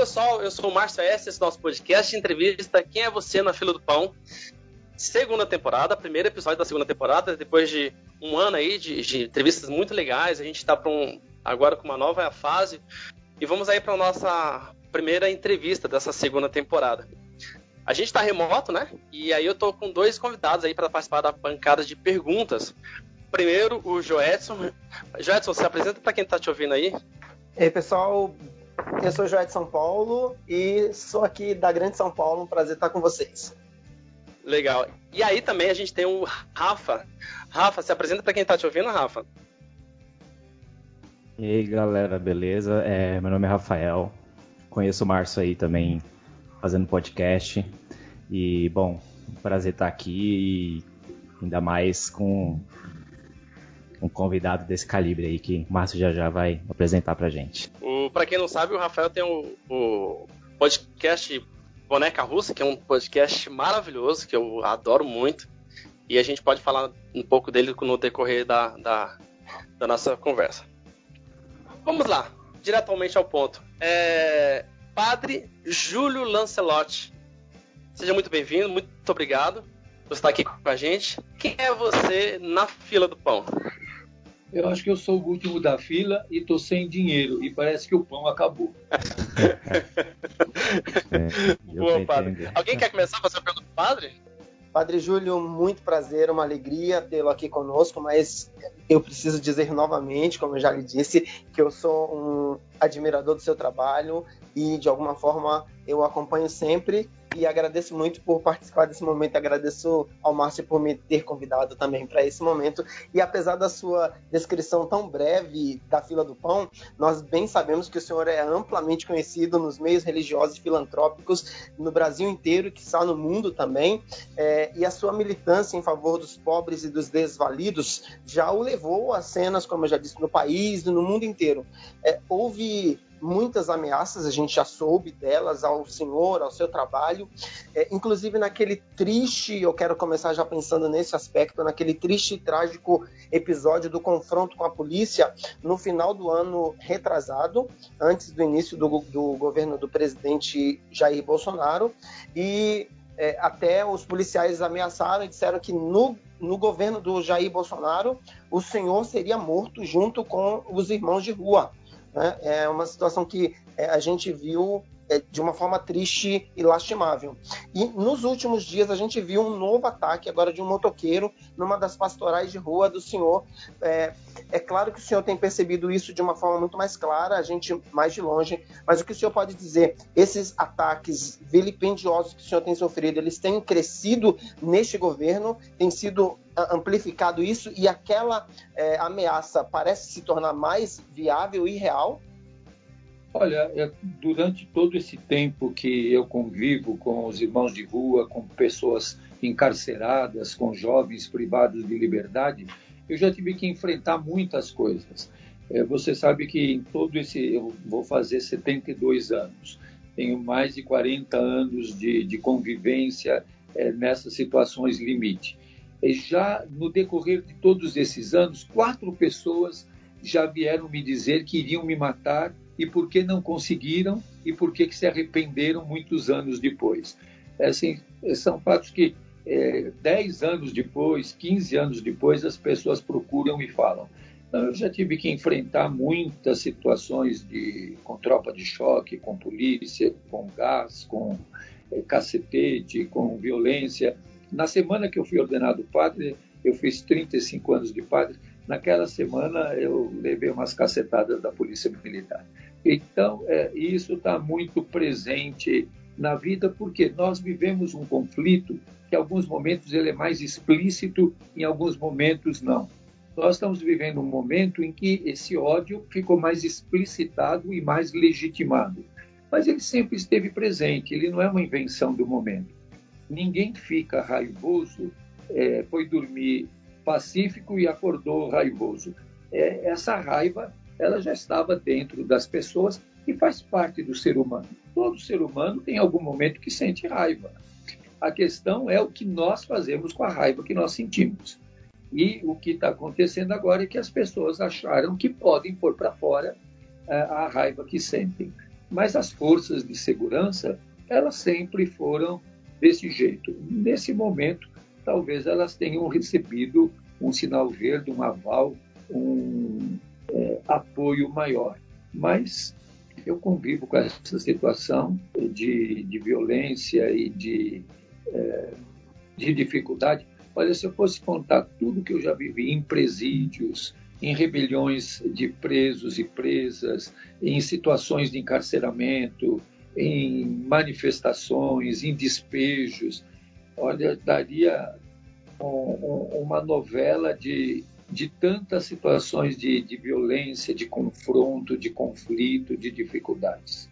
pessoal, eu sou o Márcio S, esse é o nosso podcast entrevista Quem é Você na Fila do Pão. Segunda temporada, primeiro episódio da segunda temporada, depois de um ano aí de, de entrevistas muito legais, a gente está um, agora com uma nova fase e vamos aí para nossa primeira entrevista dessa segunda temporada. A gente está remoto, né? E aí eu tô com dois convidados aí para participar da bancada de perguntas. Primeiro, o Joedson. Joedson, se apresenta para quem está te ouvindo aí. E aí, pessoal, eu sou o Joé de São Paulo e sou aqui da Grande São Paulo. Um prazer estar com vocês. Legal. E aí também a gente tem o Rafa. Rafa, se apresenta para quem está te ouvindo, Rafa. E aí, galera, beleza? É, meu nome é Rafael. Conheço o Márcio aí também fazendo podcast. E, bom, prazer estar aqui e ainda mais com um convidado desse calibre aí que o Márcio já já vai apresentar pra gente. O, quem não sabe, o Rafael tem o, o podcast Boneca Russa, que é um podcast maravilhoso, que eu adoro muito. E a gente pode falar um pouco dele no decorrer da, da, da nossa conversa. Vamos lá, diretamente ao ponto. É, Padre Júlio Lancelotti. Seja muito bem-vindo, muito obrigado por estar aqui com a gente. Quem é você na fila do pão? Eu acho que eu sou o último da fila e tô sem dinheiro e parece que o pão acabou. é, Boa, padre. Alguém quer começar a fazer a pergunta do padre? Padre Júlio, muito prazer, uma alegria tê-lo aqui conosco, mas eu preciso dizer novamente, como eu já lhe disse, que eu sou um admirador do seu trabalho e de alguma forma eu acompanho sempre e agradeço muito por participar desse momento. Agradeço ao Márcio por me ter convidado também para esse momento. E apesar da sua descrição tão breve da fila do pão, nós bem sabemos que o senhor é amplamente conhecido nos meios religiosos e filantrópicos no Brasil inteiro, que está no mundo também. É, e a sua militância em favor dos pobres e dos desvalidos já o levou a cenas, como eu já disse, no país no mundo inteiro. É, houve muitas ameaças, a gente já soube delas ao senhor, ao seu trabalho, é, inclusive naquele triste, eu quero começar já pensando nesse aspecto, naquele triste e trágico episódio do confronto com a polícia no final do ano retrasado, antes do início do, do governo do presidente Jair Bolsonaro, e é, até os policiais ameaçaram e disseram que no, no governo do Jair Bolsonaro o senhor seria morto junto com os irmãos de rua. Né? É uma situação que é, a gente viu de uma forma triste e lastimável. E nos últimos dias a gente viu um novo ataque agora de um motoqueiro numa das pastorais de rua do senhor. É, é, claro que o senhor tem percebido isso de uma forma muito mais clara, a gente mais de longe, mas o que o senhor pode dizer? Esses ataques vilipendiosos que o senhor tem sofrido, eles têm crescido neste governo, tem sido amplificado isso e aquela é, ameaça parece se tornar mais viável e real? Olha, é, durante todo esse tempo que eu convivo com os irmãos de rua, com pessoas encarceradas, com jovens privados de liberdade, eu já tive que enfrentar muitas coisas. É, você sabe que em todo esse. Eu vou fazer 72 anos, tenho mais de 40 anos de, de convivência é, nessas situações limite. E já no decorrer de todos esses anos, quatro pessoas já vieram me dizer que iriam me matar e por que não conseguiram e por que, que se arrependeram muitos anos depois. É assim, são fatos que é, 10 anos depois, 15 anos depois, as pessoas procuram e falam. Então, eu já tive que enfrentar muitas situações de, com tropa de choque, com polícia, com gás, com é, cacetete, com violência. Na semana que eu fui ordenado padre, eu fiz 35 anos de padre, naquela semana eu levei umas cacetadas da polícia militar. Então, é, isso está muito presente na vida porque nós vivemos um conflito que, em alguns momentos, ele é mais explícito, em alguns momentos, não. Nós estamos vivendo um momento em que esse ódio ficou mais explicitado e mais legitimado. Mas ele sempre esteve presente, ele não é uma invenção do momento. Ninguém fica raivoso, é, foi dormir pacífico e acordou raivoso. É, essa raiva ela já estava dentro das pessoas e faz parte do ser humano. Todo ser humano tem algum momento que sente raiva. A questão é o que nós fazemos com a raiva que nós sentimos. E o que está acontecendo agora é que as pessoas acharam que podem pôr para fora uh, a raiva que sentem. Mas as forças de segurança, elas sempre foram desse jeito. Nesse momento, talvez elas tenham recebido um sinal verde, um aval, um é, apoio maior. Mas eu convivo com essa situação de, de violência e de, é, de dificuldade. Olha, se eu fosse contar tudo que eu já vivi em presídios, em rebeliões de presos e presas, em situações de encarceramento, em manifestações, em despejos, olha, daria um, um, uma novela de de tantas situações de, de violência, de confronto, de conflito, de dificuldades.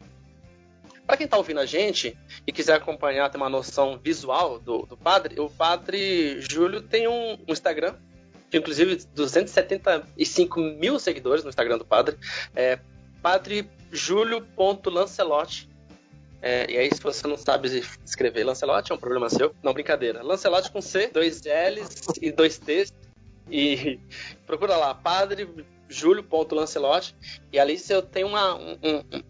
Para quem está ouvindo a gente e quiser acompanhar, ter uma noção visual do, do padre, o padre Júlio tem um, um Instagram, que inclusive 275 mil seguidores no Instagram do padre, é padrejúlio.lancelote. É, e aí, se você não sabe escrever Lancelote, é um problema seu. Não, brincadeira. Lancelote com C, dois L's e dois T's. E procura lá, Padre Júlio.lancelotti. E ali você tem uma, um,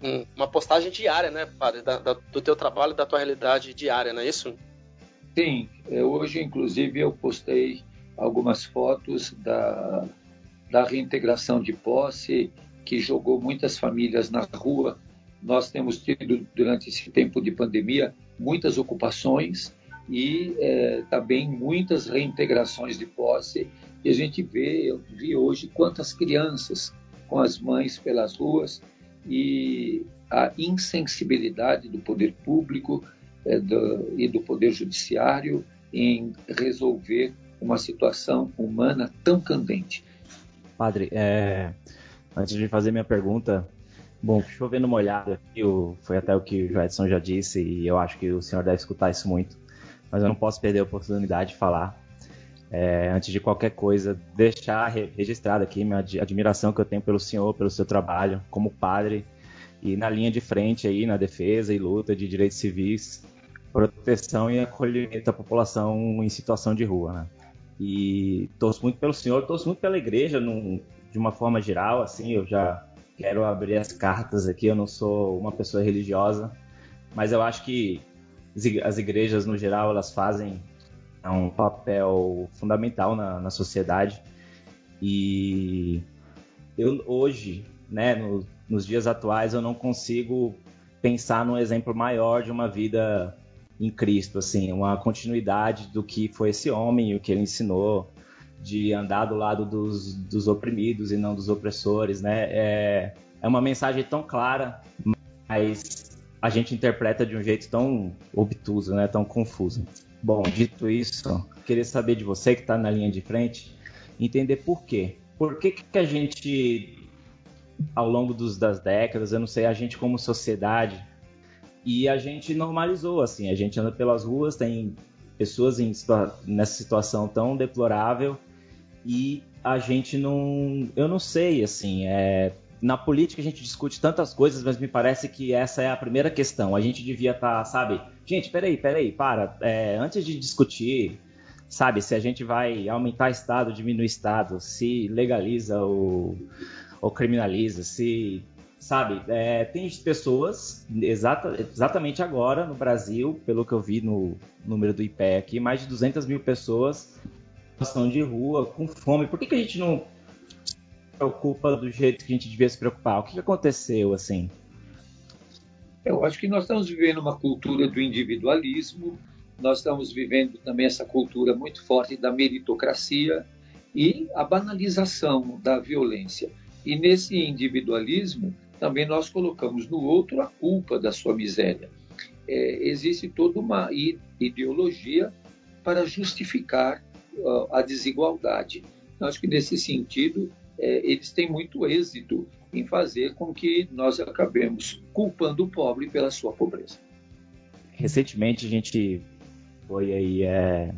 um, uma postagem diária, né, Padre? Da, da, do teu trabalho, da tua realidade diária, não é isso? Sim. Hoje, inclusive, eu postei algumas fotos da, da reintegração de posse, que jogou muitas famílias na rua. Nós temos tido, durante esse tempo de pandemia, muitas ocupações e é, também muitas reintegrações de posse e a gente vê, eu vi hoje quantas crianças com as mães pelas ruas e a insensibilidade do poder público é, do, e do poder judiciário em resolver uma situação humana tão candente. Padre, é, antes de fazer minha pergunta, bom, chovendo uma olhada aqui, foi até o que o Joedson já disse e eu acho que o senhor deve escutar isso muito, mas eu não posso perder a oportunidade de falar é, antes de qualquer coisa, deixar registrado aqui minha admiração que eu tenho pelo senhor, pelo seu trabalho como padre e na linha de frente aí na defesa e luta de direitos civis, proteção e acolhimento da população em situação de rua. Né? E torço muito pelo senhor, torço muito pela igreja num, de uma forma geral, assim, eu já quero abrir as cartas aqui, eu não sou uma pessoa religiosa, mas eu acho que as igrejas no geral elas fazem é um papel fundamental na, na sociedade. E eu hoje, né, no, nos dias atuais, eu não consigo pensar num exemplo maior de uma vida em Cristo, assim, uma continuidade do que foi esse homem o que ele ensinou, de andar do lado dos, dos oprimidos e não dos opressores, né? É, é uma mensagem tão clara, mas a gente interpreta de um jeito tão obtuso, né? Tão confuso. Bom, dito isso, queria saber de você que está na linha de frente, entender por quê. Por que, que a gente, ao longo dos, das décadas, eu não sei, a gente como sociedade, e a gente normalizou, assim, a gente anda pelas ruas, tem pessoas em, nessa situação tão deplorável, e a gente não, eu não sei, assim, é, na política a gente discute tantas coisas, mas me parece que essa é a primeira questão. A gente devia estar, tá, sabe? Gente, peraí, peraí, para. É, antes de discutir, sabe, se a gente vai aumentar Estado, diminuir Estado, se legaliza ou, ou criminaliza, se. Sabe, é, tem pessoas, exata, exatamente agora no Brasil, pelo que eu vi no número do IPE aqui, mais de 200 mil pessoas estão de rua com fome. Por que, que a gente não preocupa do jeito que a gente devia se preocupar? O que aconteceu assim? Eu acho que nós estamos vivendo uma cultura do individualismo, nós estamos vivendo também essa cultura muito forte da meritocracia e a banalização da violência. E nesse individualismo, também nós colocamos no outro a culpa da sua miséria. É, existe toda uma ideologia para justificar uh, a desigualdade. Eu acho que nesse sentido é, eles têm muito êxito em fazer com que nós acabemos culpando o pobre pela sua pobreza. Recentemente a gente foi aí, é,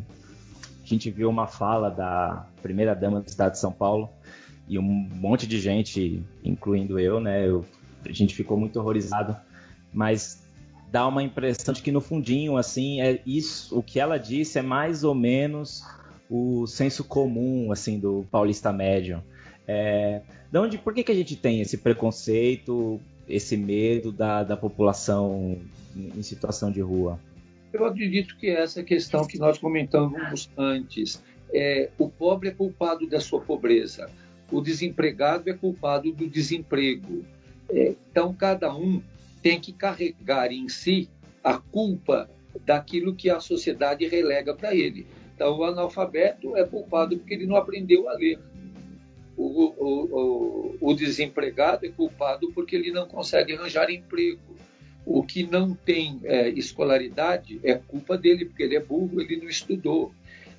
a gente viu uma fala da primeira dama do estado de São Paulo e um monte de gente, incluindo eu, né? Eu, a gente ficou muito horrorizado, mas dá uma impressão de que no fundinho, assim, é isso, o que ela disse é mais ou menos o senso comum, assim, do paulista médio. É, de onde, por que, que a gente tem esse preconceito? esse medo da, da população em situação de rua? Eu acredito que essa questão que nós comentamos antes, é, o pobre é culpado da sua pobreza, o desempregado é culpado do desemprego. É, então, cada um tem que carregar em si a culpa daquilo que a sociedade relega para ele. Então, o analfabeto é culpado porque ele não aprendeu a ler. O, o, o, desempregado é culpado porque ele não consegue arranjar emprego. O que não tem é, escolaridade é culpa dele, porque ele é burro, ele não estudou.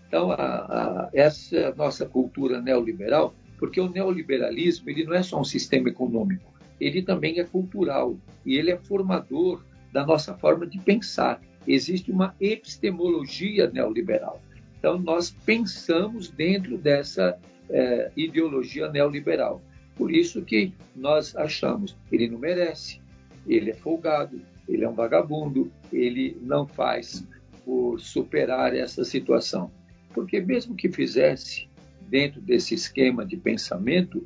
Então, a, a, essa nossa cultura neoliberal, porque o neoliberalismo ele não é só um sistema econômico, ele também é cultural e ele é formador da nossa forma de pensar. Existe uma epistemologia neoliberal. Então, nós pensamos dentro dessa é, ideologia neoliberal. Por isso que nós achamos ele não merece, ele é folgado, ele é um vagabundo, ele não faz por superar essa situação. Porque mesmo que fizesse dentro desse esquema de pensamento,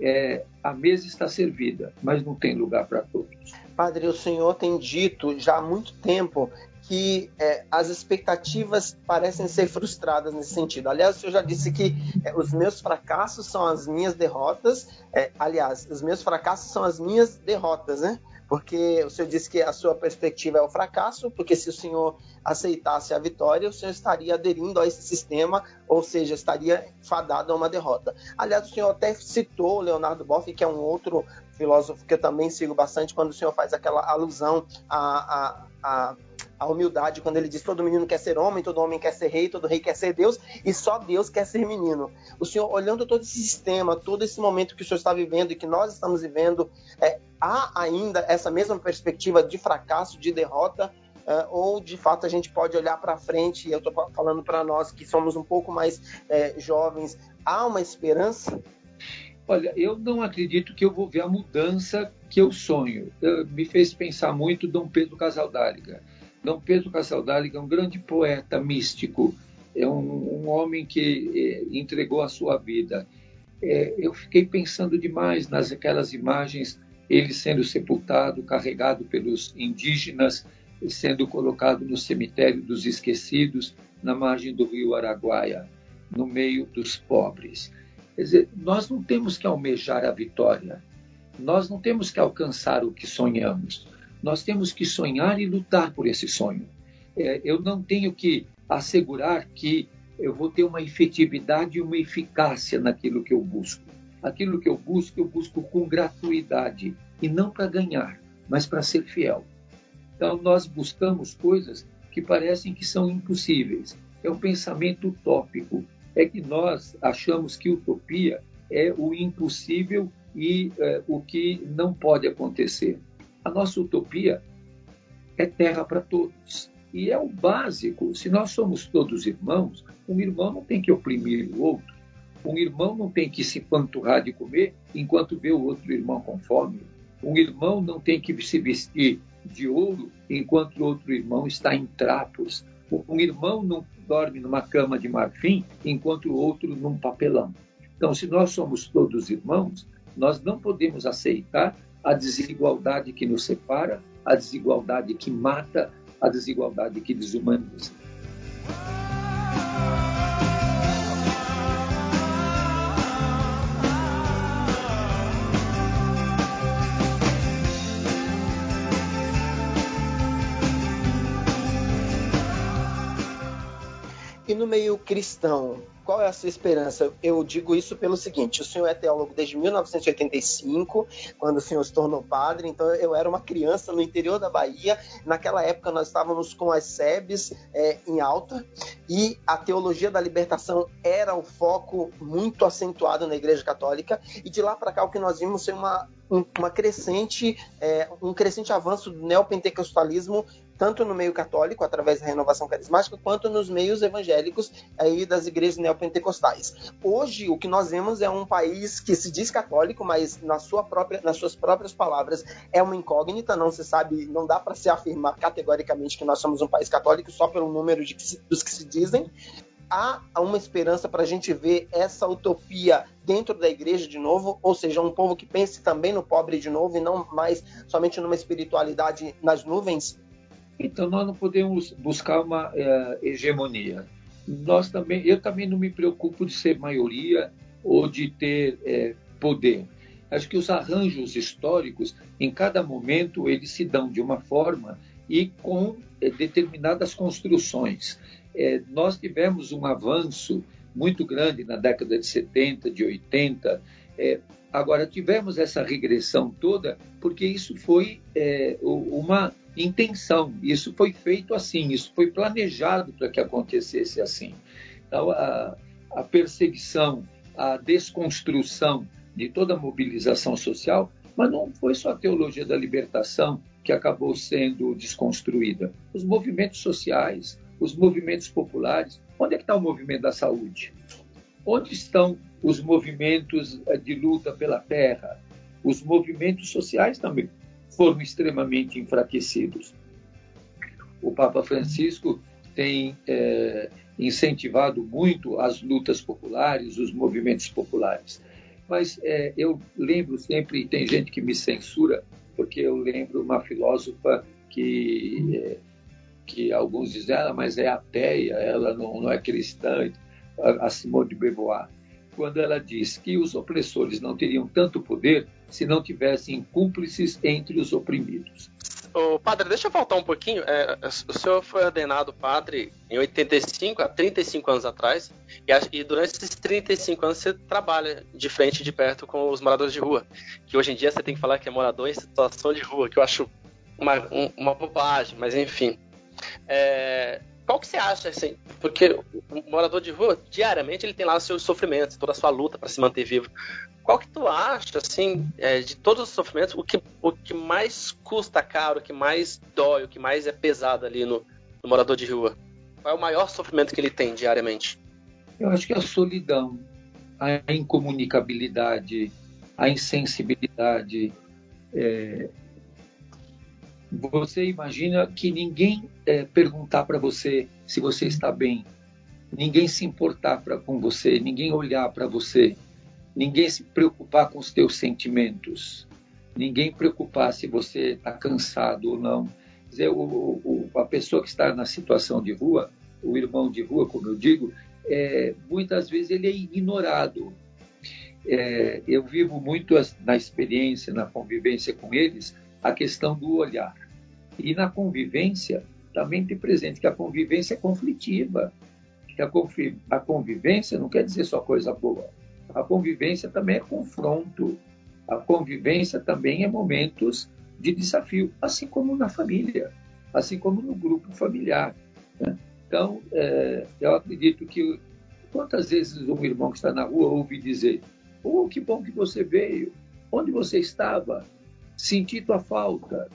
é, a mesa está servida, mas não tem lugar para todos. Padre, o senhor tem dito já há muito tempo que é, as expectativas parecem ser frustradas nesse sentido. Aliás, senhor já disse que é, os meus fracassos são as minhas derrotas. É, aliás, os meus fracassos são as minhas derrotas, né? Porque o senhor disse que a sua perspectiva é o fracasso, porque se o senhor aceitasse a vitória, o senhor estaria aderindo a esse sistema, ou seja, estaria fadado a uma derrota. Aliás, o senhor até citou Leonardo Boff, que é um outro filósofo que eu também sigo bastante, quando o senhor faz aquela alusão a, a, a a humildade quando ele diz todo menino quer ser homem, todo homem quer ser rei, todo rei quer ser Deus e só Deus quer ser menino. O Senhor, olhando todo esse sistema, todo esse momento que o Senhor está vivendo e que nós estamos vivendo, é, há ainda essa mesma perspectiva de fracasso, de derrota, é, ou de fato a gente pode olhar para frente, e eu estou falando para nós que somos um pouco mais é, jovens, há uma esperança? Olha, eu não acredito que eu vou ver a mudança que eu sonho. Eu, me fez pensar muito Dom Pedro Casaldáliga. Dom Pedro Casaldaliga é um grande poeta místico, é um, um homem que é, entregou a sua vida. É, eu fiquei pensando demais nas aquelas imagens, ele sendo sepultado, carregado pelos indígenas, sendo colocado no cemitério dos esquecidos, na margem do rio Araguaia, no meio dos pobres. Quer dizer, nós não temos que almejar a vitória, nós não temos que alcançar o que sonhamos nós temos que sonhar e lutar por esse sonho. É, eu não tenho que assegurar que eu vou ter uma efetividade e uma eficácia naquilo que eu busco. Aquilo que eu busco, eu busco com gratuidade e não para ganhar, mas para ser fiel. Então, nós buscamos coisas que parecem que são impossíveis. É um pensamento utópico. É que nós achamos que utopia é o impossível e é, o que não pode acontecer. A nossa utopia é terra para todos. E é o básico. Se nós somos todos irmãos, um irmão não tem que oprimir o outro. Um irmão não tem que se panturrar de comer enquanto vê o outro irmão com fome. Um irmão não tem que se vestir de ouro enquanto o outro irmão está em trapos. Um irmão não dorme numa cama de marfim enquanto o outro num papelão. Então, se nós somos todos irmãos, nós não podemos aceitar a desigualdade que nos separa, a desigualdade que mata, a desigualdade que desumaniza. E no meio cristão, qual é a sua esperança? Eu digo isso pelo seguinte: o senhor é teólogo desde 1985, quando o senhor se tornou padre, então eu era uma criança no interior da Bahia. Naquela época nós estávamos com as SEBs é, em alta e a teologia da libertação era o foco muito acentuado na Igreja Católica. E de lá para cá o que nós vimos foi uma uma crescente, é, um crescente avanço do neopentecostalismo tanto no meio católico, através da renovação carismática, quanto nos meios evangélicos aí das igrejas neopentecostais. Hoje, o que nós vemos é um país que se diz católico, mas na sua própria, nas suas próprias palavras é uma incógnita, não se sabe, não dá para se afirmar categoricamente que nós somos um país católico só pelo número de, dos que se dizem. há uma esperança para a gente ver essa utopia dentro da igreja de novo, ou seja, um povo que pense também no pobre de novo e não mais somente numa espiritualidade nas nuvens? Então nós não podemos buscar uma uh, hegemonia. Nós também, eu também não me preocupo de ser maioria ou de ter uh, poder. Acho que os arranjos históricos, em cada momento, eles se dão de uma forma e com uh, determinadas construções. nós tivemos um avanço muito grande na década de 70, de 80. agora, tivemos essa regressão toda porque isso foi uma intenção. Isso foi feito assim, isso foi planejado para que acontecesse assim. Então, a, a perseguição, a desconstrução de toda a mobilização social, mas não foi só a teologia da libertação que acabou sendo desconstruída. Os movimentos sociais, os movimentos populares. Onde é que está o movimento da saúde? Onde estão os movimentos eh, de luta pela terra? Os movimentos sociais também foram extremamente enfraquecidos. O Papa Francisco tem é, incentivado muito as lutas populares, os movimentos populares. Mas é, eu lembro sempre, tem gente que me censura, porque eu lembro uma filósofa que, é, que alguns dizem, ela, mas é ateia, ela não, não é cristã, a Simone de Beauvoir quando ela diz que os opressores não teriam tanto poder se não tivessem cúmplices entre os oprimidos. O padre, deixa eu voltar um pouquinho. É, o senhor foi ordenado padre em 85, há 35 anos atrás, e, e, durante esses 35 anos você trabalha de frente de perto com os moradores de rua. Que hoje em dia você tem que falar que é morador em situação de rua, que eu acho uma, um, uma bobagem, mas enfim. É, qual que você acha, assim? Porque o morador de rua, diariamente, ele tem lá os seus sofrimentos, toda a sua luta para se manter vivo. Qual que tu acha, assim, é, de todos os sofrimentos, o que, o que mais custa caro, o que mais dói, o que mais é pesado ali no, no morador de rua? Qual é o maior sofrimento que ele tem diariamente? Eu acho que é a solidão, a incomunicabilidade, a insensibilidade, é, você imagina que ninguém é, perguntar para você se você está bem, ninguém se importar pra, com você, ninguém olhar para você, ninguém se preocupar com os teus sentimentos, ninguém preocupar se você está cansado ou não. Quer dizer, o, o, a pessoa que está na situação de rua, o irmão de rua, como eu digo, é, muitas vezes ele é ignorado. É, eu vivo muito na experiência, na convivência com eles, a questão do olhar. E na convivência, também tem presente que a convivência é conflitiva. Que a, convivência não quer dizer só coisa boa. A convivência também é confronto. A convivência também é momentos de desafio, assim como na família, assim como no grupo familiar. Né? Então, é, eu acredito que quantas vezes um irmão que está na rua ouve dizer: Oh, que bom que você veio, onde você estava? Senti tua falta.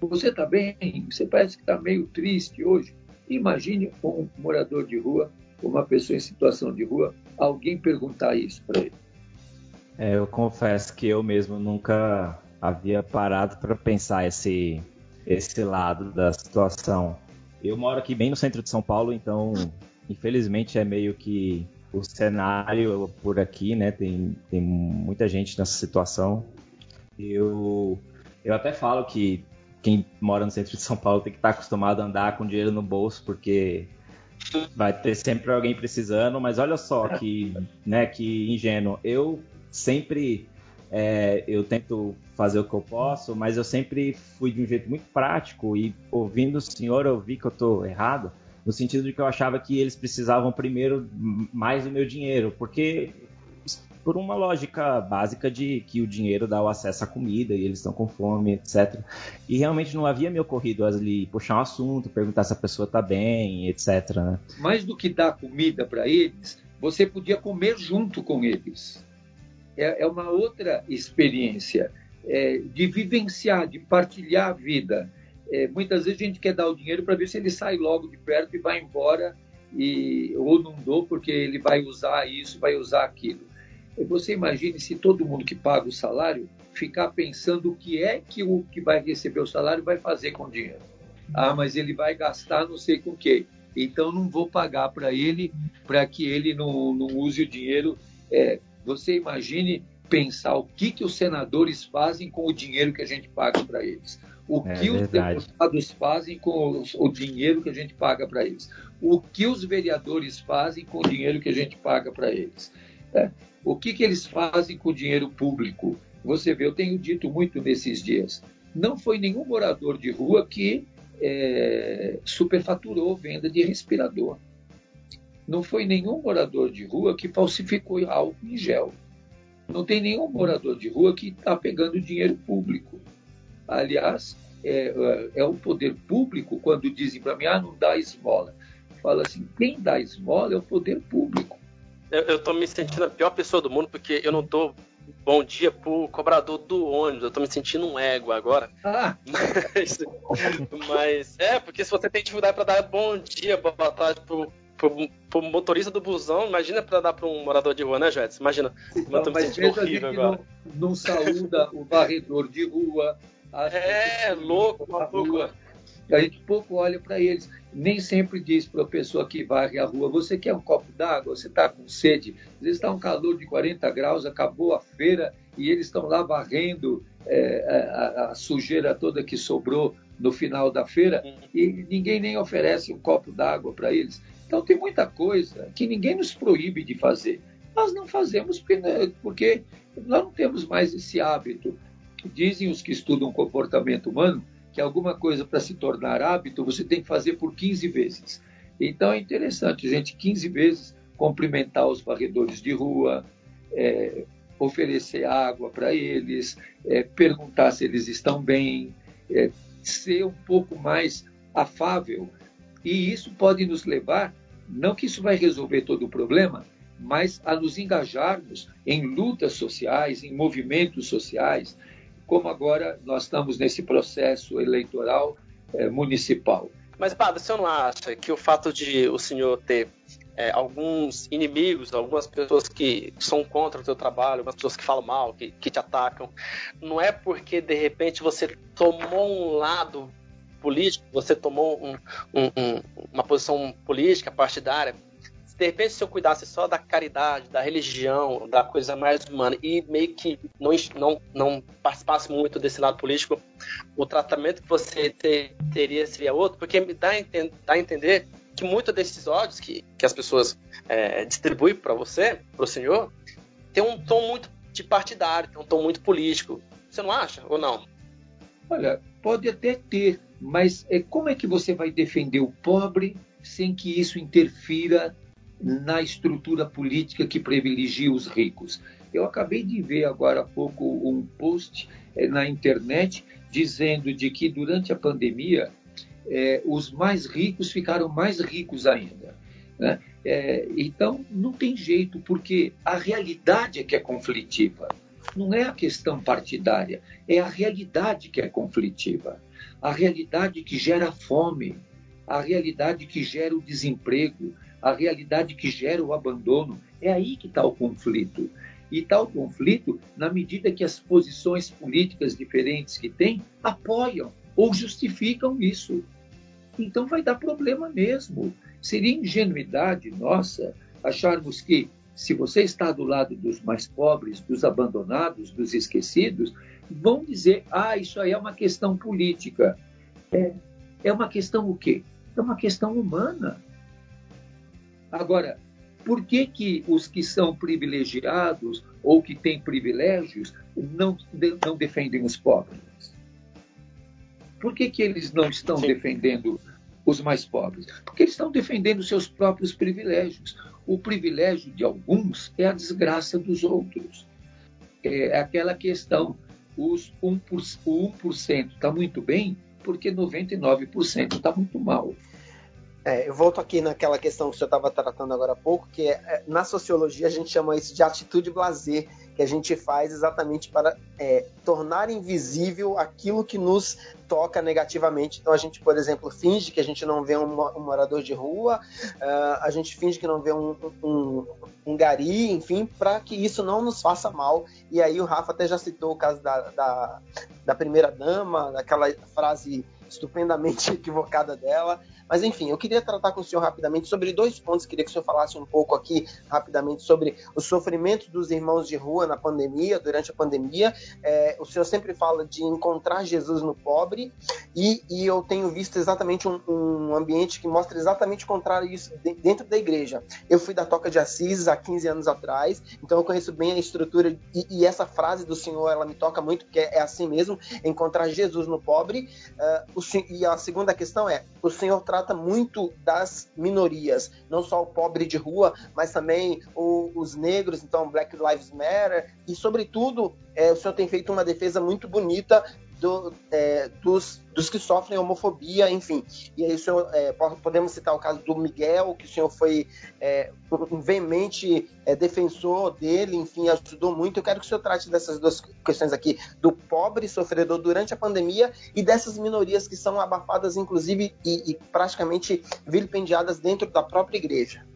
Você está bem? Você parece que está meio triste hoje. Imagine um morador de rua, uma pessoa em situação de rua, alguém perguntar isso para ele. É, eu confesso que eu mesmo nunca havia parado para pensar esse, esse lado da situação. Eu moro aqui bem no centro de São Paulo, então infelizmente é meio que o cenário por aqui, né? Tem, tem muita gente nessa situação. Eu, eu até falo que quem mora no centro de São Paulo tem que estar acostumado a andar com dinheiro no bolso, porque vai ter sempre alguém precisando, mas olha só que, né, que ingênuo. Eu sempre é, eu tento fazer o que eu posso, mas eu sempre fui de um jeito muito prático e ouvindo o senhor eu vi que eu estou errado, no sentido de que eu achava que eles precisavam primeiro mais do meu dinheiro, porque por uma lógica básica de que o dinheiro dá o acesso à comida e eles estão com fome, etc. E realmente não havia me ocorrido ali puxar um assunto, perguntar se a pessoa está bem, etc. Né? Mais do que dar comida para eles, você podia comer junto com eles. É, é uma outra experiência é, de vivenciar, de partilhar a vida. É, muitas vezes a gente quer dar o dinheiro para ver se ele sai logo de perto e vai embora e ou não dou porque ele vai usar isso, vai usar aquilo. Você imagine se todo mundo que paga o salário ficar pensando o que é que o que vai receber o salário vai fazer com o dinheiro. Ah, mas ele vai gastar não sei com o quê. então não vou pagar para ele para que ele não, não use o dinheiro. É, você imagine pensar o que, que os senadores fazem com o dinheiro que a gente paga para eles. O é que verdade. os deputados fazem com o dinheiro que a gente paga para eles. O que os vereadores fazem com o dinheiro que a gente paga para eles. É. O que, que eles fazem com o dinheiro público? Você vê, eu tenho dito muito nesses dias. Não foi nenhum morador de rua que é, superfaturou venda de respirador. Não foi nenhum morador de rua que falsificou álcool em gel. Não tem nenhum morador de rua que está pegando dinheiro público. Aliás, é, é, é, o poder público quando dizem para mim, ah, não dá esmola. Fala assim, quem dá esmola é o poder público. Eu, estou me sentindo a pior pessoa do mundo porque eu não dou bom dia pro cobrador do ônibus. Eu tô me sentindo um ego agora. Ah. Mas, mas é, porque se você tem dificuldade para dar bom dia, boa tarde pro, pro, pro motorista do busão, imagina para dar para um morador de rua, né, Jets? Imagina. Não, eu tô me sentindo horrível agora. Não, não saúda o varredor de rua. É, louco, rua. A gente pouco olha para eles. Nem sempre diz para a pessoa que varre a rua: você quer um copo d'água? Você está com sede? Às vezes está um calor de 40 graus, acabou a feira e eles estão lá varrendo é, a, a, sujeira toda que sobrou no final da feira e ninguém nem oferece um copo d'água para eles. Então tem muita coisa que ninguém nos proíbe de fazer. Nós não fazemos porque, né, porque nós não temos mais esse hábito. Dizem os que estudam comportamento humano que alguma coisa para se tornar hábito você tem que fazer por 15 vezes. Então é interessante, gente, 15 vezes cumprimentar os varredores de rua, é, oferecer água para eles, é, perguntar se eles estão bem, é, ser um pouco mais afável. E isso pode nos levar, não que isso vai resolver todo o problema, mas a nos engajarmos em lutas sociais, em movimentos sociais, como agora nós estamos nesse processo eleitoral é, municipal. Mas, padre, você não acha que o fato de o senhor ter é, alguns inimigos, algumas pessoas que são contra o seu trabalho, algumas pessoas que falam mal, que, que te atacam, não é porque de repente você tomou um lado político, você tomou um, um, um, uma posição política partidária de repente, se eu cuidasse só da caridade, da religião, da coisa mais humana e meio que não, não, não participasse muito desse lado político, o tratamento que você ter, teria seria outro, porque me dá a, enten dá a entender que muitos desses ódios que, que as pessoas é, distribuem para você, para o senhor, tem um tom muito de partidário, tem um tom muito político. Você não acha ou não? Olha, pode até ter, mas é, como é que você vai defender o pobre sem que isso interfira na estrutura política que privilegia os ricos. Eu acabei de ver agora há pouco um post eh, na internet dizendo de que durante a pandemia eh, os mais ricos ficaram mais ricos ainda. Né? Eh, então não tem jeito, porque a realidade é que é conflitiva. Não é a questão partidária, é a realidade que é conflitiva. A realidade que gera fome, a realidade que gera o desemprego, a realidade que gera o abandono. É aí que está o conflito. E tal conflito na medida que as posições políticas diferentes que tem apoiam ou justificam isso. Então vai dar problema mesmo. Seria ingenuidade nossa acharmos que, se você está do lado dos mais pobres, dos abandonados, dos esquecidos, vão dizer: ah, isso aí é uma questão política. É, é uma questão o quê? É uma questão humana. Agora, por que, que os que são privilegiados ou que têm privilégios não, não defendem os pobres? Por que, que eles não estão Sim. defendendo os mais pobres? Porque eles estão defendendo seus próprios privilégios. O privilégio de alguns é a desgraça dos outros. É aquela questão: os 1%, o 1% está muito bem porque 99% está muito mal. É, eu volto aqui naquela questão que você estava tratando agora há pouco, que é, é, na sociologia a gente chama isso de atitude blazer, que a gente faz exatamente para é, tornar invisível aquilo que nos toca negativamente. Então a gente, por exemplo, finge que a gente não vê um, um morador de rua, uh, a gente finge que não vê um, um, um gari, enfim, para que isso não nos faça mal. E aí o Rafa até já citou o caso da, da, da primeira dama, daquela frase estupendamente equivocada dela. Mas enfim, eu queria tratar com o senhor rapidamente sobre dois pontos. Queria que o senhor falasse um pouco aqui rapidamente sobre o sofrimento dos irmãos de rua na pandemia, durante a pandemia. É, o senhor sempre fala de encontrar Jesus no pobre, e, e eu tenho visto exatamente um, um, ambiente que mostra exatamente o contrário disso dentro da igreja. Eu fui da Toca de Assis há 15 anos atrás, então eu conheço bem a estrutura, e, e essa frase do senhor ela me toca muito, porque é, assim mesmo: encontrar Jesus no pobre. Uh, o, e a segunda questão é: o senhor trata muito das minorias, não só o pobre de rua, mas também o, os negros, então Black Lives Matter, e sobretudo é, o senhor tem feito uma defesa muito bonita do, é, dos, dos, que sofrem homofobia, enfim. E aí, senhor, é, podemos citar o caso do Miguel, que o senhor foi é, um veemente é, defensor dele, enfim, ajudou muito. Eu quero que o senhor trate dessas duas questões aqui, do pobre sofredor durante a pandemia e dessas minorias que são abafadas, inclusive, e, e praticamente vilipendiadas dentro da própria igreja.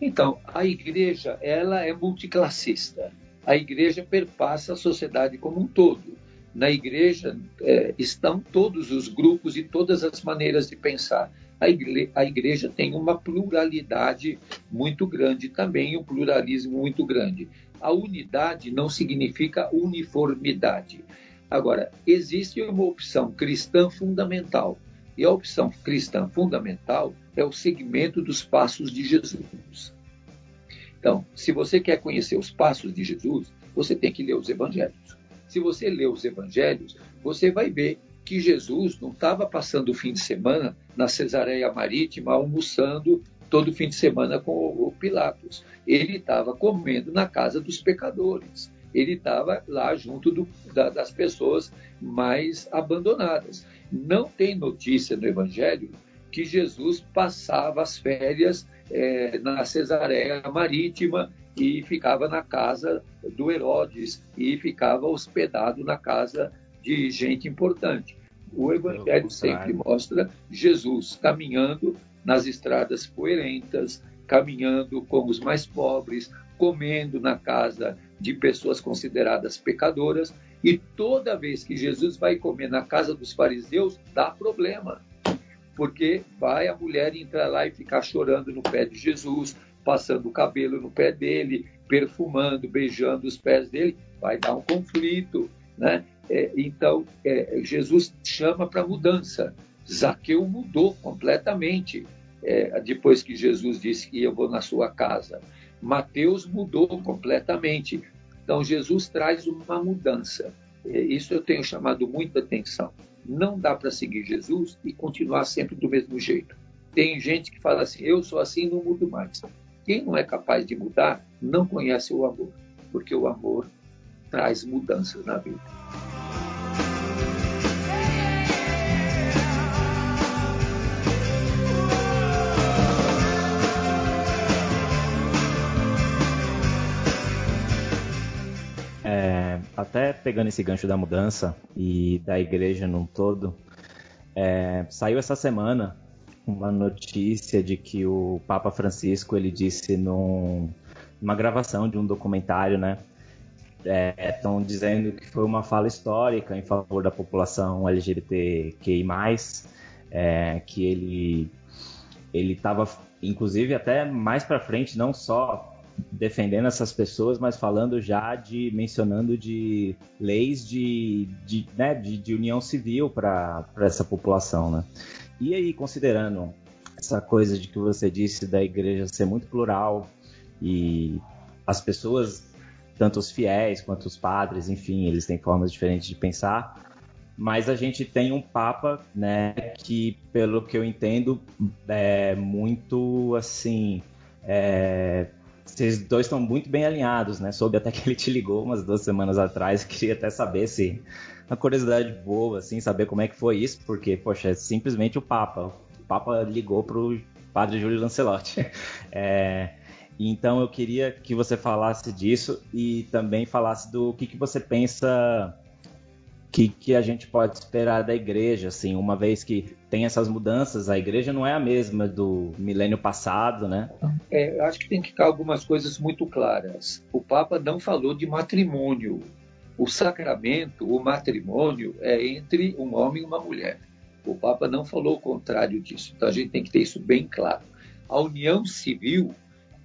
Então, a igreja, ela é multiclassista. A igreja perpassa a sociedade como um todo na igreja é, estão todos os grupos e todas as maneiras de pensar. A igreja, a igreja tem uma pluralidade muito grande também, um pluralismo muito grande. A unidade não significa uniformidade. Agora, existe uma opção cristã fundamental, e a opção cristã fundamental é o segmento dos passos de Jesus. Então, se você quer conhecer os passos de Jesus, você tem que ler os evangelhos. Se você ler os evangelhos, você vai ver que Jesus não estava passando o fim de semana na Cesareia Marítima almoçando todo fim de semana com o Pilatos. Ele estava comendo na casa dos pecadores. Ele estava lá junto do, da, das pessoas mais abandonadas. Não tem notícia no Evangelho que Jesus passava as férias é, na Cesareia Marítima e ficava na casa do Herodes e ficava hospedado na casa de gente importante. O Evangelho sempre mostra Jesus caminhando nas estradas poeirentas, caminhando com os mais pobres, comendo na casa de pessoas consideradas pecadoras, e toda vez que Jesus vai comer na casa dos fariseus, dá problema. Porque vai a mulher entrar lá e ficar chorando no pé de Jesus, passando o cabelo no pé dele, perfumando, beijando os pés dele, vai dar um conflito, né? É, então, é, Jesus chama para mudança. Zaqueu mudou completamente é, depois que Jesus disse que eu vou na sua casa. Mateus mudou completamente. Então, Jesus traz uma mudança. É, isso eu tenho chamado muita atenção. Não dá para seguir Jesus e continuar sempre do mesmo jeito. Tem gente que fala assim: eu sou assim, não mudo mais. Quem não é capaz de mudar não conhece o amor, porque o amor traz mudanças na vida. É, até pegando esse gancho da mudança e da igreja num todo, é, saiu essa semana uma notícia de que o Papa Francisco ele disse num, numa gravação de um documentário, né? Estão é, dizendo que foi uma fala histórica em favor da população LGBTQI+, é, que ele ele estava, inclusive, até mais para frente, não só defendendo essas pessoas, mas falando já de mencionando de leis de, de, né, de, de união civil para essa população, né? E aí, considerando essa coisa de que você disse da igreja ser muito plural e as pessoas, tanto os fiéis quanto os padres, enfim, eles têm formas diferentes de pensar, mas a gente tem um papa, né, que pelo que eu entendo é muito assim, é, vocês dois estão muito bem alinhados, né? Soube até que ele te ligou umas duas semanas atrás, queria até saber se uma curiosidade boa, assim, saber como é que foi isso, porque, poxa, é simplesmente o Papa. O Papa ligou pro padre Júlio Lancelotti. É, então eu queria que você falasse disso e também falasse do que, que você pensa que, que a gente pode esperar da igreja, assim, uma vez que tem essas mudanças, a igreja não é a mesma do milênio passado, né? É, acho que tem que ficar algumas coisas muito claras. O Papa não falou de matrimônio. O sacramento, o matrimônio, é entre um homem e uma mulher. O Papa não falou o contrário disso. Então a gente tem que ter isso bem claro. A união civil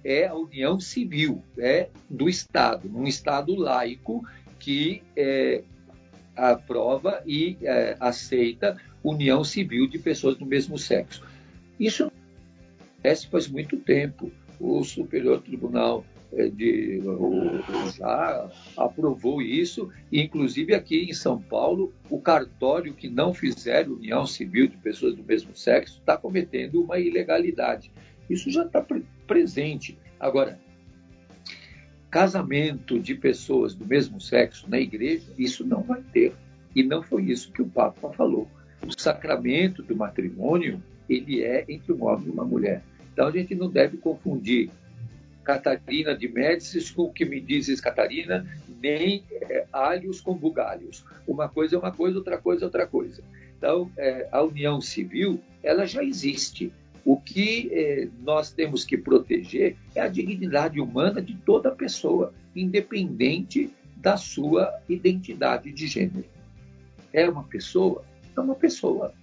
é a união civil, é do Estado, num Estado laico que é, aprova e é, aceita união civil de pessoas do mesmo sexo. Isso acontece faz muito tempo. O Superior Tribunal de, já aprovou isso, e inclusive aqui em São Paulo, o cartório que não fizer união civil de pessoas do mesmo sexo está cometendo uma ilegalidade. Isso já está pre presente. Agora, casamento de pessoas do mesmo sexo na igreja, isso não vai ter. E não foi isso que o Papa falou. O sacramento do matrimônio, ele é entre um homem e uma mulher. Então a gente não deve confundir Catarina de Médicis com o que me dizes Catarina, nem é, alhos com bugalhos. Uma coisa é uma coisa, outra coisa é outra coisa. Então, é, a união civil, ela já existe. O que é, nós temos que proteger é a dignidade humana de toda pessoa, independente da sua identidade de gênero. É uma pessoa? É uma pessoa.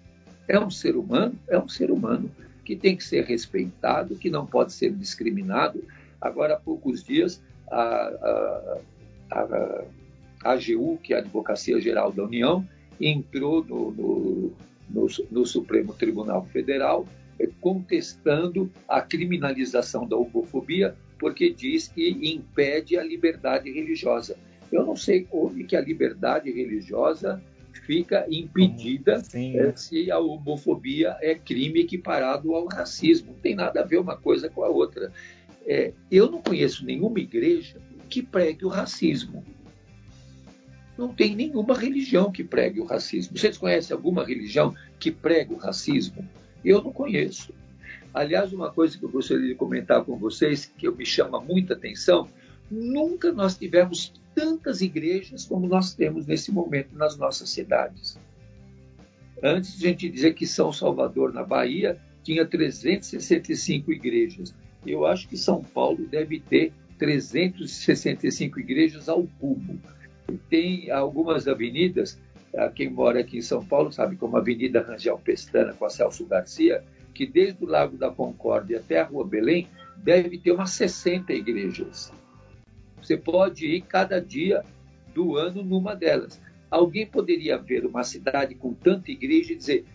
É um ser humano? É um ser humano que tem que ser respeitado, que não pode ser discriminado, Agora, há poucos dias, a, a, a, a AGU, que é a Advocacia Geral da União, entrou no, no, no, no Supremo Tribunal Federal eh, contestando a criminalização da homofobia, porque diz que impede a liberdade religiosa. Eu não sei onde que a liberdade religiosa fica impedida é, se a homofobia é crime equiparado ao racismo. Não tem nada a ver uma coisa com a outra. É, eu não conheço nenhuma igreja que pregue o racismo. Não tem nenhuma religião que pregue o racismo. Vocês conhecem alguma religião que pregue o racismo? Eu não conheço. Aliás, uma coisa que eu gostaria de comentar com vocês, que me chama muita atenção, nunca nós tivemos tantas igrejas como nós temos nesse momento nas nossas cidades. Antes de a gente dizer que São Salvador, na Bahia, tinha 365 igrejas eu acho que São Paulo deve ter 365 igrejas ao cubo. Tem algumas avenidas, quem mora aqui em São Paulo sabe como a Avenida Rangel Pestana com a Celso Garcia, que desde o Lago da Concórdia até a Rua Belém deve ter umas 60 igrejas. Você pode ir cada dia do ano numa delas. Alguém poderia ver uma cidade com tanta igreja e dizer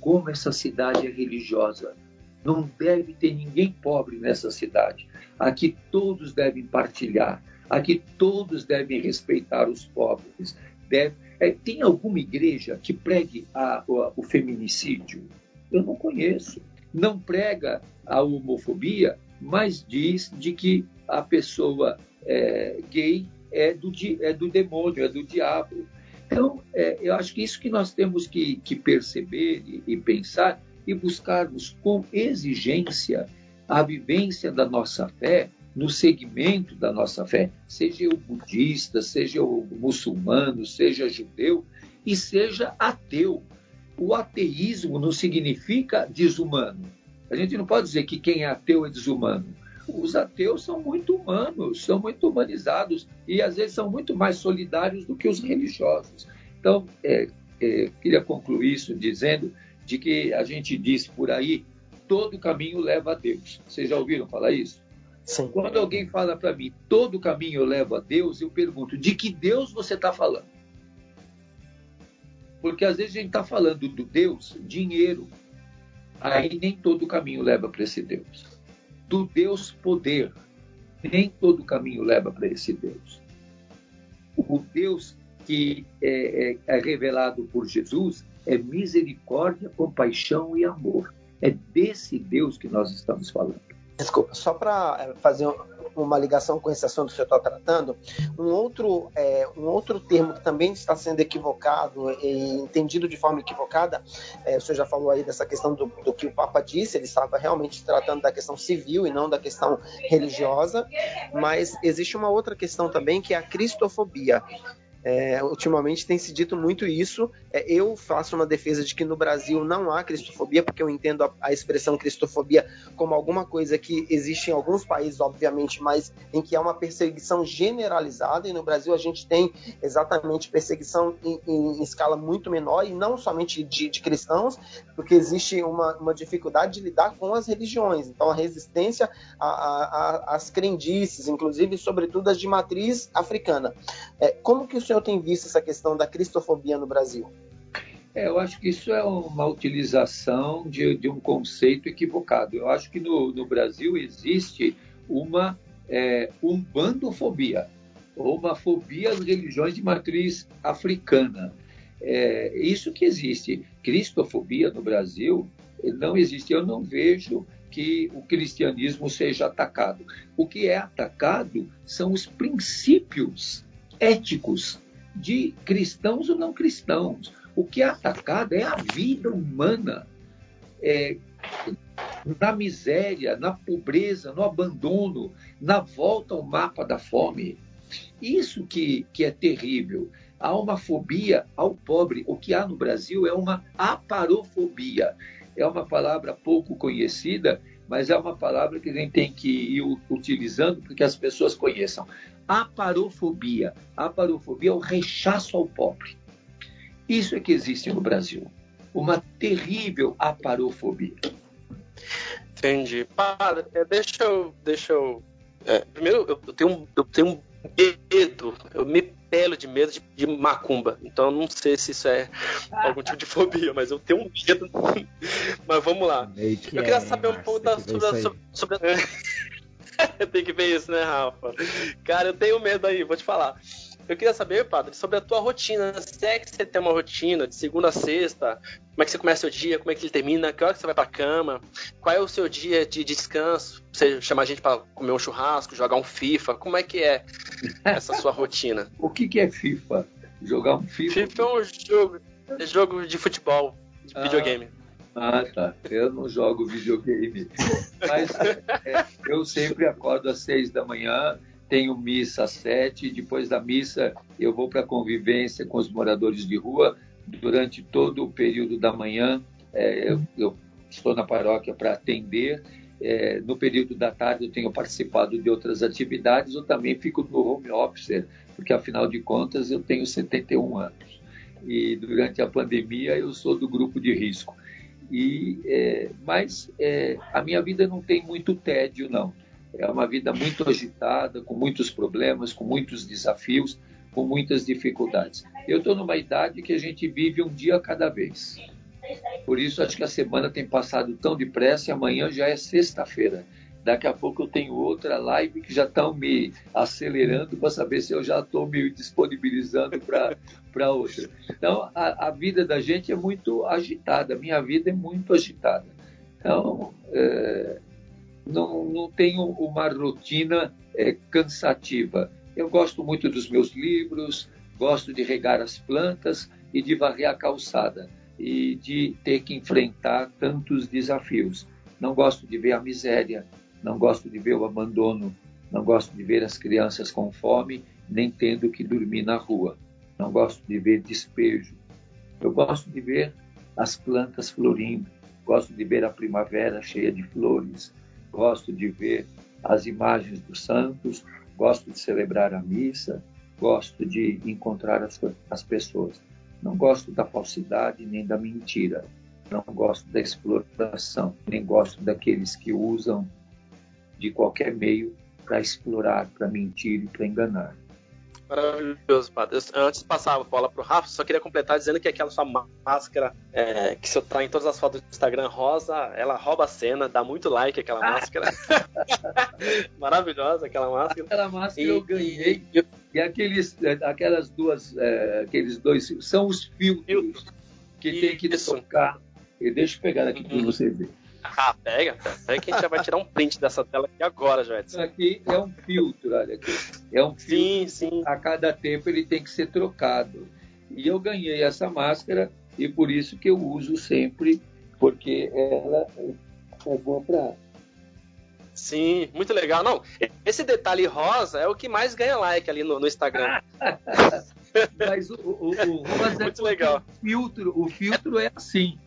como essa cidade é religiosa. Não deve ter ninguém pobre nessa cidade. Aqui todos devem partilhar. Aqui todos devem respeitar os pobres. Deve... É, tem alguma igreja que pregue a, o, o feminicídio? Eu não conheço. Não prega a homofobia, mas diz de que a pessoa é, gay é do, é do demônio, é do diabo. Então, é, eu acho que isso que nós temos que, que perceber e, e pensar e buscarmos com exigência a vivência da nossa fé no segmento da nossa fé, seja o budista, seja o muçulmano, seja judeu e seja ateu. O ateísmo não significa desumano. A gente não pode dizer que quem é ateu é desumano. Os ateus são muito humanos, são muito humanizados e às vezes são muito mais solidários do que os religiosos. Então, é, é, queria concluir isso dizendo de que a gente diz por aí, todo caminho leva a Deus. Vocês já ouviram falar isso? Sim. Quando alguém fala para mim, todo caminho leva a Deus, eu pergunto, de que Deus você está falando? Porque às vezes a gente está falando do Deus dinheiro, aí nem todo caminho leva para esse Deus. Do Deus poder, nem todo caminho leva para esse Deus. O Deus que é, é, é revelado por Jesus é misericórdia, compaixão e amor. É desse Deus que nós estamos falando. Desculpa, só para é, fazer uma ligação com esse assunto que você está tratando, um outro, é, um outro termo que também está sendo equivocado e entendido de forma equivocada, é, o senhor já falou aí dessa questão do, do, que o Papa disse, ele estava realmente tratando da questão civil e não da questão religiosa, mas existe uma outra questão também que é a cristofobia. É, ultimamente tem se dito muito isso. É, eu faço uma defesa de que no Brasil não há cristofobia, porque eu entendo a, a, expressão cristofobia como alguma coisa que existe em alguns países, obviamente, mas em que há uma perseguição generalizada. E no Brasil a gente tem exatamente perseguição em, em, em escala muito menor, e não somente de, de cristãos, porque existe uma, uma, dificuldade de lidar com as religiões. Então a resistência às crendices, inclusive, sobretudo as de matriz africana. É, como que o senhor tem visto essa questão da cristofobia no Brasil? É, eu acho que isso é uma utilização de, de um conceito equivocado. Eu acho que no, no Brasil existe uma é, umbandofobia, ou uma fobia às religiões de matriz africana. É, isso que existe. Cristofobia no Brasil não existe. Eu não vejo que o cristianismo seja atacado. O que é atacado são os princípios éticos de cristãos ou não cristãos. O que é atacado é a vida humana. É, na miséria, na pobreza, no abandono, na volta ao mapa da fome. Isso que, que é terrível. Há uma fobia ao pobre. O que há no Brasil é uma aparofobia. É uma palavra pouco conhecida, mas é uma palavra que a gente tem que ir utilizando para que as pessoas conheçam. Aparofobia. Aparofobia é o rechaço ao pobre. Isso é que existe no Brasil. Uma terrível aparofobia. Entendi. Para, é, deixa eu. Deixa eu é, primeiro, eu, tenho, eu tenho medo, eu me pelo de medo de, de macumba. Então eu não sei se isso é algum tipo de fobia, mas eu tenho um medo. mas vamos lá. eu queria é, saber um pouco da, sobre, sobre, sobre... Tem que ver isso, né, Rafa? Cara, eu tenho medo aí, vou te falar. Eu queria saber, padre, sobre a tua rotina. Se é que você tem uma rotina de segunda a sexta, como é que você começa o dia, como é que ele termina, que hora que você vai pra cama, qual é o seu dia de descanso, você chamar a gente para comer um churrasco, jogar um FIFA, como é que é essa sua rotina? o que, que é FIFA? Jogar um FIFA? FIFA é um jogo, é jogo de futebol, de ah. videogame. Ah, tá. Eu não jogo videogame. Mas é, eu sempre acordo às seis da manhã, tenho missa às sete, depois da missa eu vou para a convivência com os moradores de rua. Durante todo o período da manhã é, eu, eu, estou na paróquia para atender. É, no período da tarde eu tenho participado de outras atividades, eu também fico no home office, porque afinal de contas eu tenho 71 anos. E durante a pandemia eu sou do grupo de risco. E, é, mas é, a minha vida não tem muito tédio, não. É uma vida muito agitada, com muitos problemas, com muitos desafios, com muitas dificuldades. Eu estou numa idade que a gente vive um dia cada vez. Por isso, acho que a semana tem passado tão depressa e amanhã já é sexta-feira. Daqui a pouco eu tenho outra live que já estão me acelerando para saber se eu já estou me disponibilizando para outra. Então, a, a, vida da gente é muito agitada, a minha vida é muito agitada. Então, é, não, não tenho uma rotina é, cansativa. Eu gosto muito dos meus livros, gosto de regar as plantas e de varrer a calçada e de ter que enfrentar tantos desafios. Não gosto de ver a miséria, não gosto de ver o abandono, não gosto de ver as crianças com fome, nem tendo que dormir na rua. Não gosto de ver despejo. Eu gosto de ver as plantas florindo, gosto de ver a primavera cheia de flores, gosto de ver as imagens dos santos, gosto de celebrar a missa, gosto de encontrar as, as pessoas. Não gosto da falsidade nem da mentira. Não gosto da exploração, nem gosto daqueles que usam de qualquer meio para explorar, para mentir e para enganar. Maravilhoso, padre. Eu, antes de passar a bola pro Rafa, só queria completar dizendo que aquela sua máscara, é, que você tá em todas as fotos do Instagram rosa, ela rouba a cena, dá muito like aquela máscara. Maravilhosa aquela máscara. Aquela máscara e, eu ganhei. E, e aqueles, é, aquelas duas, é, aqueles dois, são os filtros, filtros. que tem que tocar. E deixa eu pegar aqui uhum. para você ver. Ah, pega, pega que a gente já vai tirar um print dessa tela aqui agora, Joedson. Isso aqui é um filtro, olha aqui. É um filtro. Sim, sim. A cada tempo ele tem que ser trocado. E eu ganhei essa máscara e por isso que eu uso sempre, porque ela é boa para Sim, muito legal. Não, esse detalhe rosa é o que mais ganha like ali no, no Instagram. Mas o, o, o rosa muito é legal. O filtro, o filtro é assim.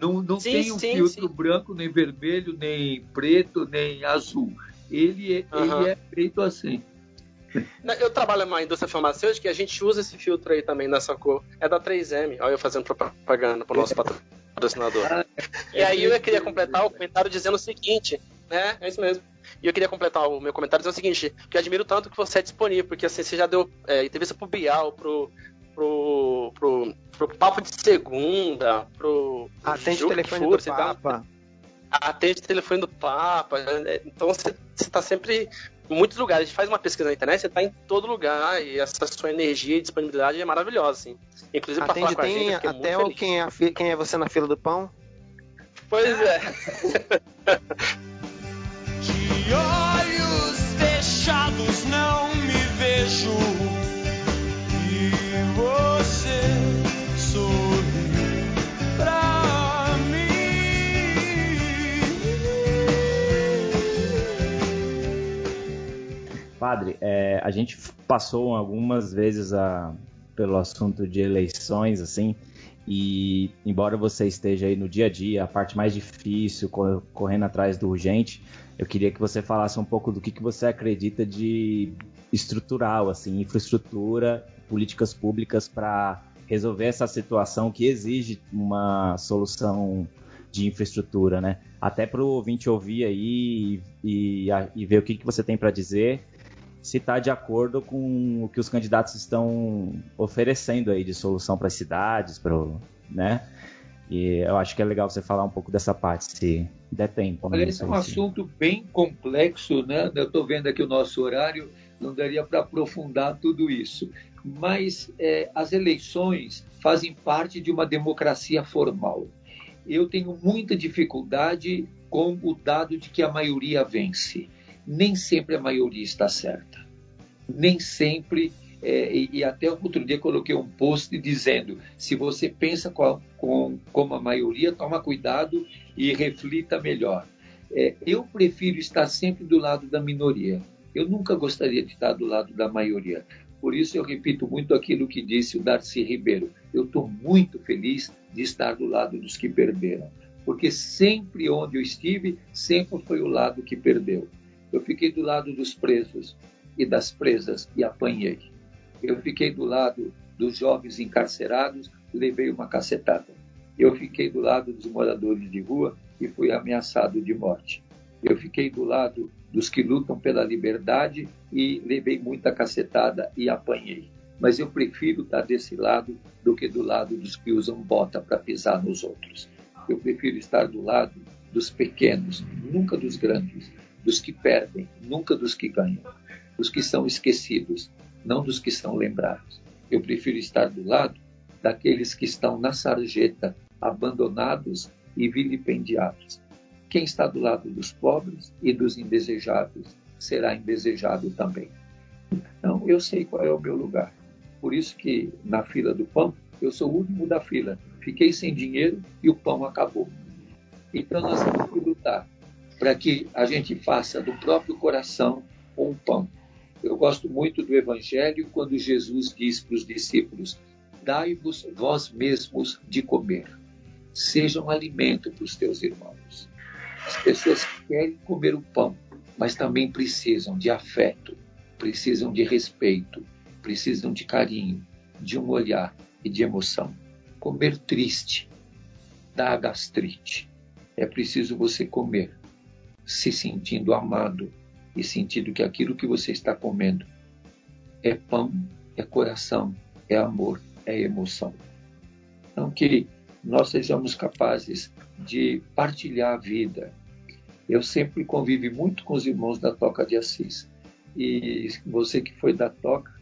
Não, não sim, tem um sim, filtro sim. branco, nem vermelho, nem preto, nem azul. Ele é, uhum. ele é feito assim. Eu trabalho numa indústria farmacêutica e a gente usa esse filtro aí também nessa cor. É da 3M. Olha eu fazendo propaganda pro nosso patrocinador. Ah, e aí eu queria completar o comentário dizendo o seguinte, né? É isso mesmo. E eu queria completar o meu comentário dizendo o seguinte, que eu admiro tanto que você é disponível, porque assim, você já deu é, entrevista pro Bial, pro, pro, pro, pro Papo de Segunda, pro... Atende o telefone for, do Papa. atende o telefone do Papa. Né? Então você, você tá sempre em muitos lugares. A gente faz uma pesquisa na internet, você está em todo lugar e essa sua energia e disponibilidade é maravilhosa, assim. Inclusive para falar com a gente, até o quem é, quem é você na fila do pão? Pois é. De olhos fechados não me vejo Padre, é, a gente passou algumas vezes a, pelo assunto de eleições, assim, e embora você esteja aí no dia a dia, a parte mais difícil, correndo atrás do urgente, eu queria que você falasse um pouco do que, que você acredita de estrutural, assim, infraestrutura, políticas públicas para resolver essa situação que exige uma solução de infraestrutura, né? Até para o ouvinte ouvir aí e, e, ver o que, que você tem para dizer se está de acordo com o que os candidatos estão oferecendo aí de solução para as cidades, para né? E eu acho que é legal você falar um pouco dessa parte, se der tempo. Né? Olha, esse é um assunto bem complexo, né? Eu estou vendo aqui o nosso horário, não daria para aprofundar tudo isso. Mas é, as eleições fazem parte de uma democracia formal. Eu tenho muita dificuldade com o dado de que a maioria vence nem sempre a maioria está certa. Nem sempre, é, e, e, até outro dia coloquei um post dizendo: se você pensa com, com, como a maioria, toma cuidado e reflita melhor. É, eu prefiro estar sempre do lado da minoria. Eu nunca gostaria de estar do lado da maioria. Por isso eu repito muito aquilo que disse o Darcy Ribeiro. Eu estou muito feliz de estar do lado dos que perderam, porque sempre onde eu estive, sempre foi o lado que perdeu. Eu fiquei do lado dos presos e das presas e apanhei. Eu fiquei do lado dos jovens encarcerados levei uma cacetada. Eu fiquei do lado dos moradores de rua e fui ameaçado de morte. Eu fiquei do lado dos que lutam pela liberdade e levei muita cacetada e apanhei. Mas eu prefiro estar desse lado do que do lado dos que usam bota para pisar nos outros. Eu prefiro estar do lado dos pequenos, nunca dos grandes, dos que perdem, nunca dos que ganham, dos que são esquecidos, não dos que são lembrados. Eu prefiro estar do lado daqueles que estão na sarjeta, abandonados e vilipendiados. Quem está do lado dos pobres e dos indesejados será indesejado também. Então, eu sei qual é o meu lugar. Por isso que na fila do pão, eu sou o último da fila. Fiquei sem dinheiro e o pão acabou. Então, nós temos que lutar para que a gente faça do próprio coração um pão. Eu gosto muito do Evangelho quando Jesus diz para os discípulos: Dai-vos vós mesmos de comer. Seja um alimento para os teus irmãos. As pessoas querem comer o pão, mas também precisam de afeto, precisam de respeito, precisam de carinho, de um olhar e de emoção. Comer triste dá gastrite. É preciso você comer se sentindo amado e sentindo que aquilo que você está comendo é pão, é coração, é amor, é emoção. Então, que nós sejamos capazes de partilhar a vida. Eu sempre convivi muito com os irmãos da Toca de Assis. E você que foi da Toca,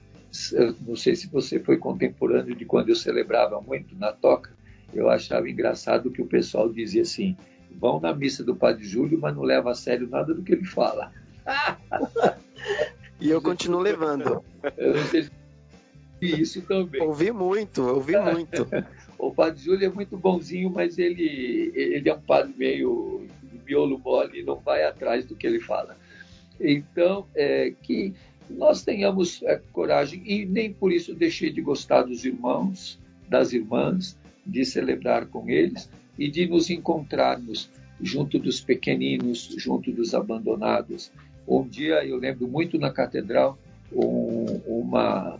não sei se você foi contemporâneo de quando eu celebrava muito na Toca, eu achava engraçado que o pessoal dizia assim: vão na missa do Padre Júlio, mas não leva a sério nada do que ele fala. e eu continuo levando. Eu não sei se isso também. Ouvi muito, ouvi muito. o Padre Júlio é muito bonzinho, mas ele, ele é um padre meio, miolo mole e não vai atrás do que ele fala. Então, é, que nós tenhamos é, coragem e nem por isso deixei de gostar dos irmãos, das irmãs, de celebrar com eles e de nos encontrarmos junto dos pequeninos, junto dos abandonados. Um dia eu lembro muito na catedral, um, uma,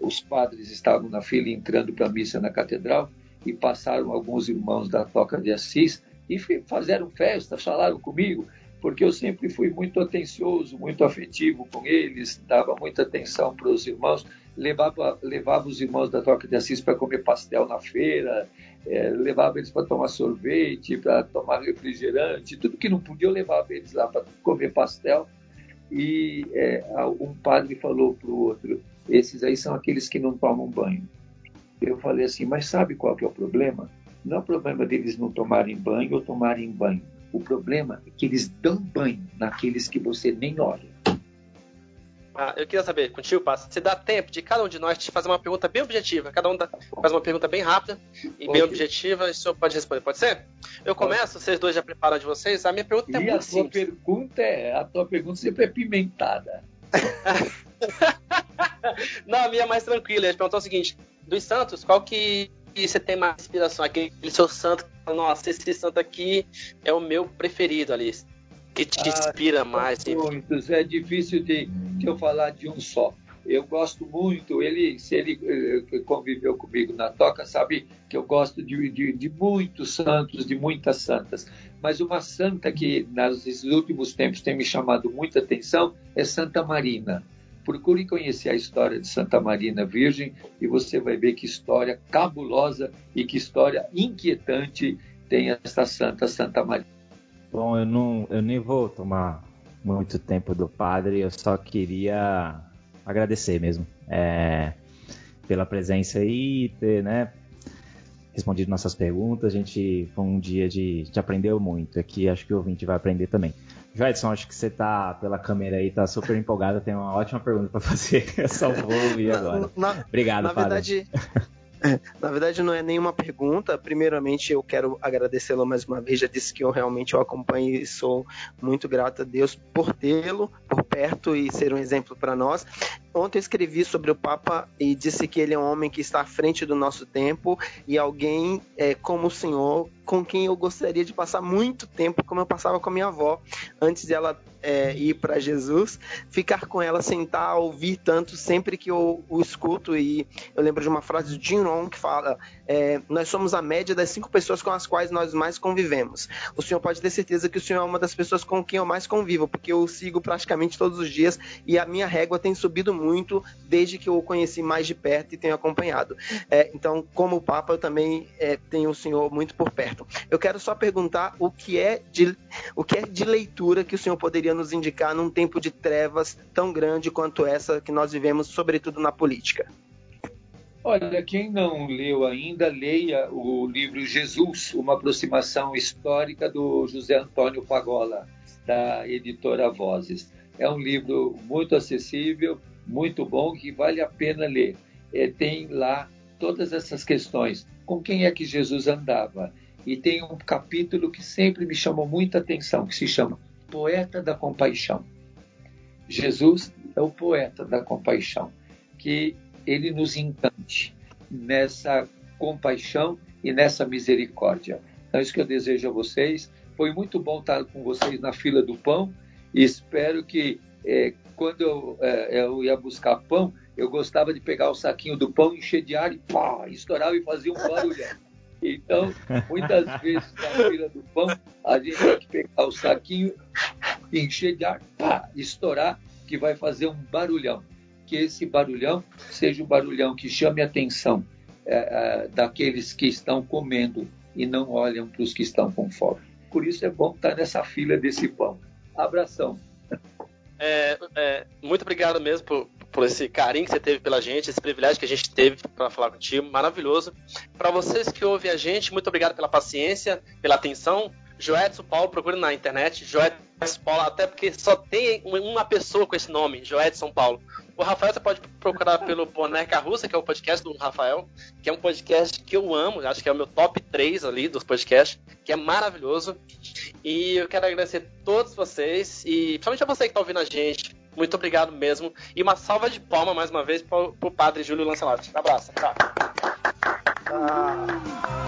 os padres estavam na fila entrando para a missa na catedral e passaram alguns irmãos da Toca de Assis e fizeram festa, falaram comigo porque eu sempre fui muito atencioso, muito afetivo com eles, dava muita atenção para os irmãos, levava, levava os irmãos da Toca de Assis para comer pastel na feira, é, levava eles para tomar sorvete, para tomar refrigerante, tudo que não podia eu levava eles lá para comer pastel. E é, um padre falou para o outro: esses aí são aqueles que não tomam banho. Eu falei assim, mas sabe qual que é o problema? Não é o problema deles não tomarem banho ou tomarem banho o problema é que eles dão banho naqueles que você nem olha. Ah, eu queria saber, contigo, Passa, se dá tempo de cada um de nós te fazer uma pergunta bem objetiva. Cada um faz uma pergunta bem rápida e bem objetiva, e o senhor pode responder. Pode ser? Eu começo, vocês dois já preparam de vocês. A minha pergunta é e muito a simples. pergunta é, a tua pergunta sempre é pimentada. Não, a minha é mais tranquila. Te perguntar o seguinte: dos Santos, qual que você tem mais inspiração? Aquele seu santo nossa, esse santo aqui é o meu preferido, Alice. Que te ah, inspira mais. Muitos, é difícil de, de eu falar de um só. Eu gosto muito, ele, se ele eh, conviveu comigo na toca, sabe que eu gosto de, de, de, muitos santos, de muitas santas. Mas uma santa que nesses últimos tempos tem me chamado muita atenção é Santa Marina. Procure conhecer a história de Santa Marina Virgem e você vai ver que história cabulosa e que história inquietante tem esta santa Santa Marina. Bom, eu não, eu nem vou tomar muito tempo do padre, eu só queria agradecer mesmo é, pela presença e ter, né, respondido nossas perguntas. A gente foi um dia de, de aprendeu muito aqui, acho que o ouvinte vai aprender também. Joedson, acho que você tá pela câmera aí, tá super empolgado, tem uma ótima pergunta para fazer. Eu só vou ouvir agora. Na, Obrigado, na padre. verdade, na verdade, não é nenhuma pergunta. Primeiramente, eu quero agradecê-lo mais uma vez. Já disse que eu realmente o acompanho e sou muito grato a Deus por tê-lo por perto e ser um exemplo para nós. Ontem eu escrevi sobre o Papa e disse que ele é um homem que está à frente do nosso tempo e alguém é, como o Senhor com quem eu gostaria de passar muito tempo, como eu passava com a minha avó, antes de ela é, ir para Jesus, ficar com ela, sentar, ouvir tanto, sempre que eu o escuto. E eu lembro de uma frase de Jim Rohn que fala: é, Nós somos a média das cinco pessoas com as quais nós mais convivemos. O senhor pode ter certeza que o senhor é uma das pessoas com quem eu mais convivo, porque eu sigo praticamente todos os dias e a minha régua tem subido muito desde que eu o conheci mais de perto e tenho acompanhado. É, então, como Papa, eu também é, tenho o senhor muito por perto. Eu quero só perguntar o que é de, o que é de leitura que o senhor poderia nos indicar num tempo de trevas tão grande quanto essa que nós vivemos, sobretudo na política. Olha, quem não leu ainda, leia o livro Jesus, uma aproximação histórica do José Antônio Pagola, da editora Vozes. É um livro muito acessível, muito bom, que vale a pena ler. É, tem lá todas essas questões. Com quem é que Jesus andava? E tem um capítulo que sempre me chamou muita atenção, que se chama Poeta da Compaixão. Jesus é o poeta da compaixão, que ele nos encante nessa compaixão e nessa misericórdia. Então, isso que eu desejo a vocês. Foi muito bom estar com vocês na fila do pão e espero que é, quando eu, é, eu, ia buscar pão, eu gostava de pegar o saquinho do pão, encher de ar e pá, estourar e fazer um barulhão. Então, muitas vezes na fila do pão, a gente tem que pegar o saquinho, encher de ar, pá, estourar, que vai fazer um barulhão. Que esse barulhão seja o um barulhão que chame a atenção é, é, daqueles que estão comendo e não olham para os que estão com fome. Por isso é bom estar nessa fila desse pão. Abração. É, é, muito obrigado mesmo por, por esse carinho que você teve pela gente, esse privilégio que a gente teve para falar contigo, maravilhoso. Para vocês que ouvem a gente, muito obrigado pela paciência, pela atenção. Joedson Paulo, procure na internet, Joedson Paulo, até porque só tem uma pessoa com esse nome, Joedson Paulo. O Rafael você pode procurar pelo Boneca Russa, que é o podcast do Rafael, que é um podcast que eu amo, acho que é o meu top 3 ali dos podcasts, que é maravilhoso. E eu quero agradecer a todos vocês e principalmente a você que está ouvindo a gente. Muito obrigado mesmo. E uma salva de palma mais uma vez para o padre Júlio Lancelotti. Um abraço. Tchau. Ah.